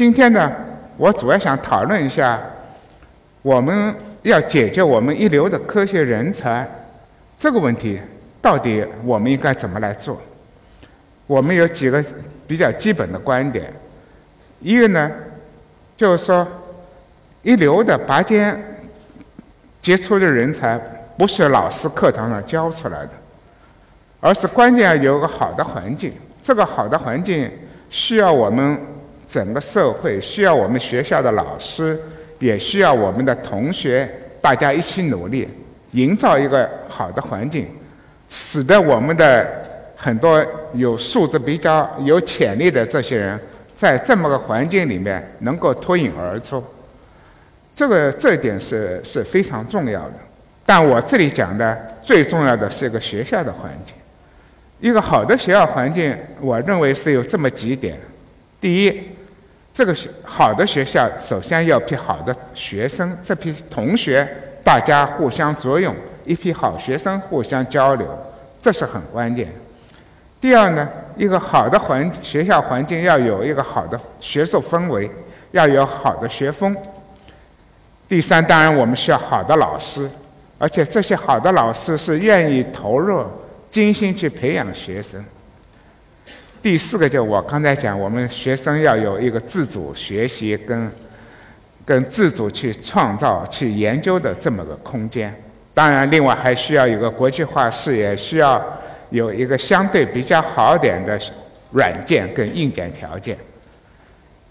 今天呢，我主要想讨论一下，我们要解决我们一流的科学人才这个问题，到底我们应该怎么来做？我们有几个比较基本的观点。一个呢，就是说，一流的拔尖杰出的人才，不是老师课堂上教出来的，而是关键要有个好的环境。这个好的环境需要我们整个社会，需要我们学校的老师，也需要我们的同学，大家一起努力，营造一个好的环境，使得我们的很多有素质比较有潜力的这些人。在这么个环境里面，能够脱颖而出，这个这点是是非常重要的。但我这里讲的最重要的是一个学校的环境，一个好的学校环境，我认为是有这么几点：第一，这个学好的学校首先要批好的学生，这批同学大家互相作用，一批好学生互相交流，这是很关键。第二呢，一个好的环学校环境要有一个好的学术氛围，要有好的学风。第三，当然我们需要好的老师，而且这些好的老师是愿意投入、精心去培养学生。第四个，就我刚才讲，我们学生要有一个自主学习跟跟自主去创造、去研究的这么个空间。当然，另外还需要有个国际化视野，需要。有一个相对比较好点的软件跟硬件条件。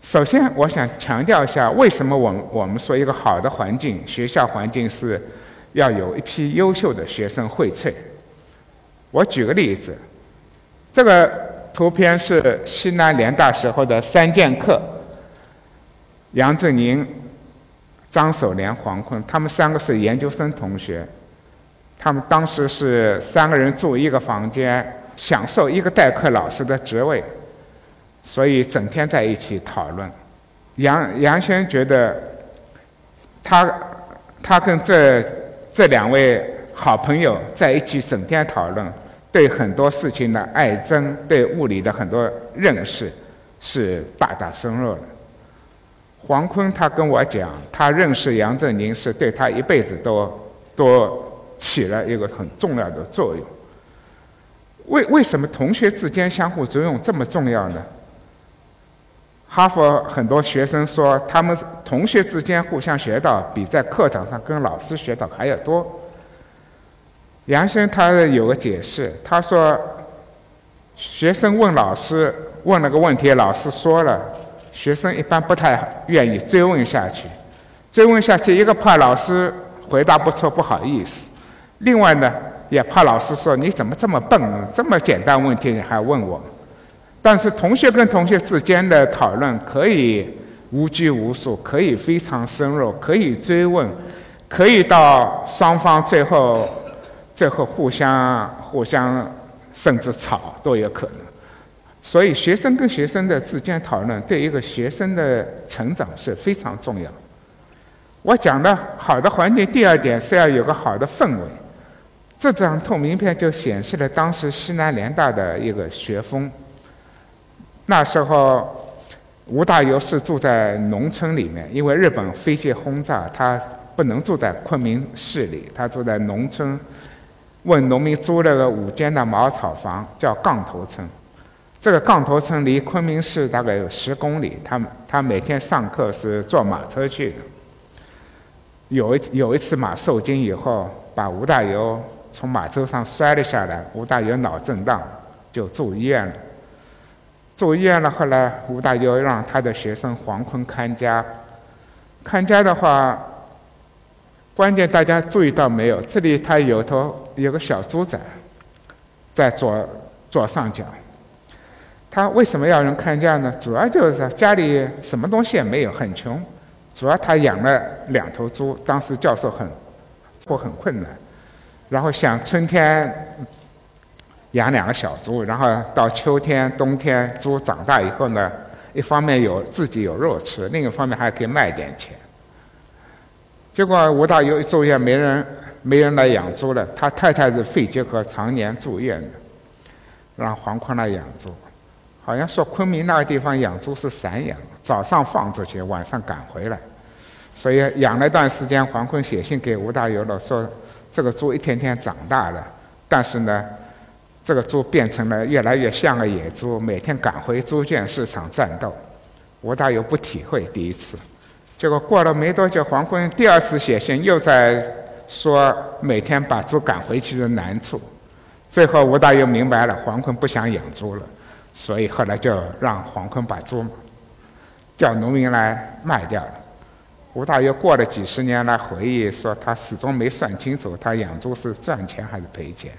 首先，我想强调一下，为什么我们我们说一个好的环境，学校环境是要有一批优秀的学生荟萃。我举个例子，这个图片是西南联大时候的三剑客：杨振宁、张守廉、黄坤，他们三个是研究生同学。他们当时是三个人住一个房间，享受一个代课老师的职位，所以整天在一起讨论。杨杨先觉得，他他跟这这两位好朋友在一起整天讨论，对很多事情的爱憎，对物理的很多认识是大大深入了。黄坤他跟我讲，他认识杨振宁是对他一辈子都都。起了一个很重要的作用。为为什么同学之间相互作用这么重要呢？哈佛很多学生说，他们同学之间互相学到比在课堂上跟老师学到还要多。杨先他有个解释，他说，学生问老师问了个问题，老师说了，学生一般不太愿意追问下去，追问下去，一个怕老师回答不出，不好意思。另外呢，也怕老师说你怎么这么笨，这么简单问题你还问我。但是同学跟同学之间的讨论可以无拘无束，可以非常深入，可以追问，可以到双方最后最后互相互相甚至吵都有可能。所以学生跟学生的之间讨论对一个学生的成长是非常重要。我讲的好的环境，第二点是要有个好的氛围。这张透明片就显示了当时西南联大的一个学风。那时候，吴大猷是住在农村里面，因为日本飞机轰炸，他不能住在昆明市里，他住在农村，问农民租了个五间的茅草房，叫杠头村。这个杠头村离昆明市大概有十公里，他他每天上课是坐马车去的。有一有一次马受惊以后，把吴大猷。从马车上摔了下来，吴大猷脑震荡，就住医院了。住医院了，后来吴大猷让他的学生黄坤看家。看家的话，关键大家注意到没有？这里他有头有个小猪仔，在左左上角。他为什么要人看家呢？主要就是家里什么东西也没有，很穷。主要他养了两头猪，当时教授很或很困难。然后想春天养两个小猪，然后到秋天、冬天猪长大以后呢，一方面有自己有肉吃，另一方面还可以卖点钱。结果吴大猷住院，没人没人来养猪了。他太太是肺结核，常年住院的，让黄坤来养猪。好像说昆明那个地方养猪是散养，早上放出去，晚上赶回来。所以养了一段时间，黄坤写信给吴大猷了，说这个猪一天天长大了，但是呢，这个猪变成了越来越像个野猪，每天赶回猪圈市场战斗。吴大猷不体会第一次，结果过了没多久，黄坤第二次写信又在说每天把猪赶回去的难处。最后吴大猷明白了，黄坤不想养猪了，所以后来就让黄坤把猪叫农民来卖掉了。吴大猷过了几十年来回忆说，他始终没算清楚他养猪是赚钱还是赔钱。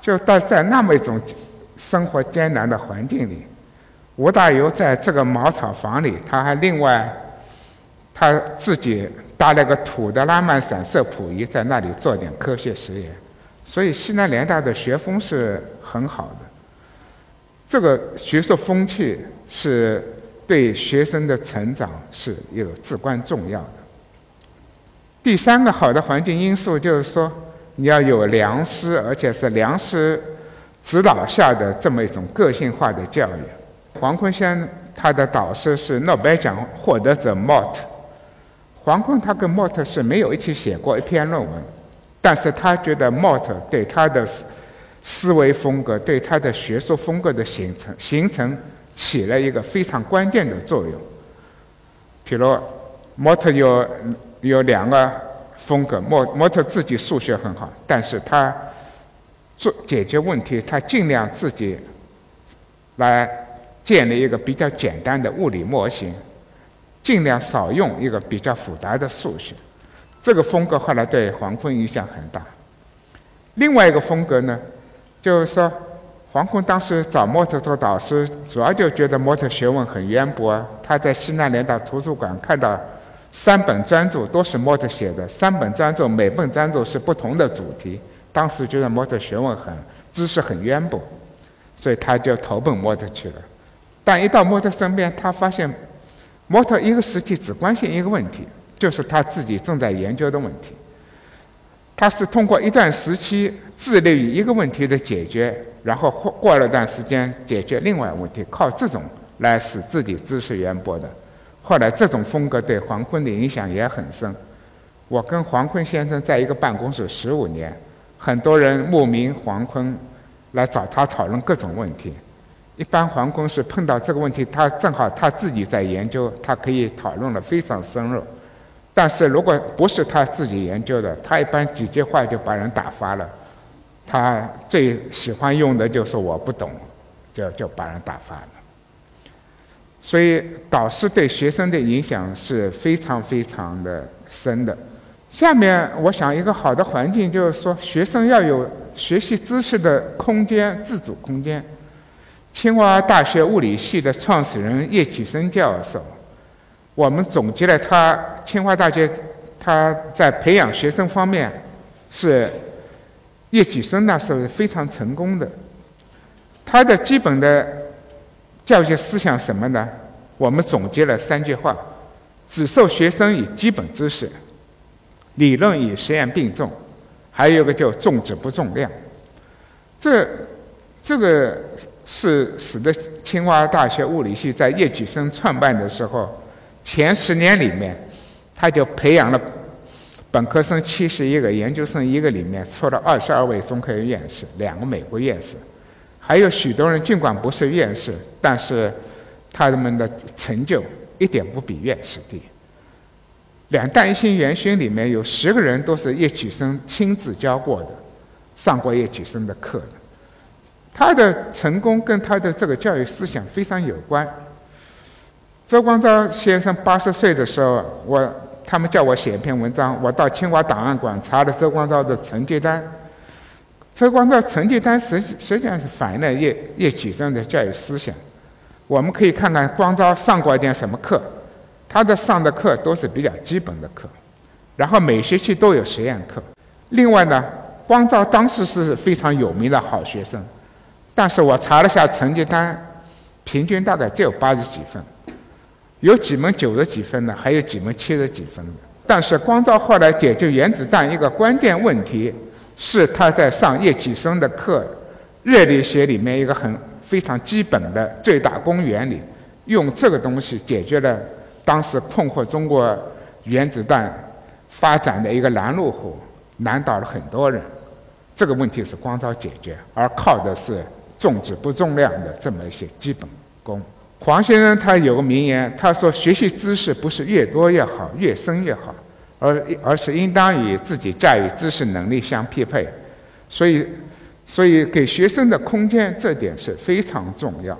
就在在那么一种生活艰难的环境里，吴大猷在这个茅草房里，他还另外他自己搭了个土的拉曼散射谱仪，在那里做点科学实验。所以西南联大的学风是很好的，这个学术风气是。对学生的成长是有至关重要的。第三个好的环境因素就是说，你要有良师，而且是良师指导下的这么一种个性化的教育。黄坤先他的导师是诺贝尔奖获得者莫特。黄坤他跟莫特是没有一起写过一篇论文，但是他觉得莫特对他的思维风格、对他的学术风格的形成形成。起了一个非常关键的作用。比如，莫特有有两个风格，莫莫特自己数学很好，但是他做解决问题，他尽量自己来建立一个比较简单的物理模型，尽量少用一个比较复杂的数学。这个风格后来对黄坤影响很大。另外一个风格呢，就是说。黄坤当时找莫特做导师，主要就觉得莫特学问很渊博。他在西南联大图书馆看到三本专著都是莫特写的，三本专著每本专著是不同的主题。当时觉得莫特学问很知识很渊博，所以他就投奔莫特去了。但一到莫特身边，他发现莫特一个时期只关心一个问题，就是他自己正在研究的问题。他是通过一段时期致力于一个问题的解决，然后过过了段时间解决另外问题，靠这种来使自己知识渊博的。后来这种风格对黄坤的影响也很深。我跟黄坤先生在一个办公室十五年，很多人慕名黄坤来找他讨论各种问题。一般黄坤是碰到这个问题，他正好他自己在研究，他可以讨论的非常深入。但是如果不是他自己研究的，他一般几句话就把人打发了。他最喜欢用的就是我不懂，就就把人打发了。所以导师对学生的影响是非常非常的深的。下面我想一个好的环境就是说，学生要有学习知识的空间、自主空间。清华大学物理系的创始人叶启生教授。我们总结了他清华大学他在培养学生方面是叶启生那时候非常成功的。他的基本的教学思想什么呢？我们总结了三句话：只授学生以基本知识，理论与实验并重，还有一个叫重质不重量。这这个是使得清华大学物理系在叶启生创办的时候。前十年里面，他就培养了本科生七十一个，研究生一个，里面出了二十二位中科院院士，两个美国院士，还有许多人尽管不是院士，但是他们的成就一点不比院士低。两弹一星元勋里面有十个人都是叶启生亲自教过的，上过叶启生的课的。他的成功跟他的这个教育思想非常有关。周光召先生八十岁的时候，我他们叫我写一篇文章，我到清华档案馆查了周光召的成绩单。周光召成绩单实实际上是反映了叶叶启正的教育思想。我们可以看看光召上过一点什么课，他的上的课都是比较基本的课，然后每学期都有实验课。另外呢，光召当时是非常有名的好学生，但是我查了下成绩单，平均大概只有八十几分。有几门九十几分的，还有几门七十几分的。但是光照后来解决原子弹一个关键问题，是他在上叶启生的课，热力学里面一个很非常基本的最大公原理，用这个东西解决了当时困惑中国原子弹发展的一个拦路虎，难倒了很多人。这个问题是光照解决，而靠的是重质不重量的这么一些基本功。黄先生他有个名言，他说：“学习知识不是越多越好，越深越好，而而是应当与自己驾驭知识能力相匹配。”所以，所以给学生的空间，这点是非常重要。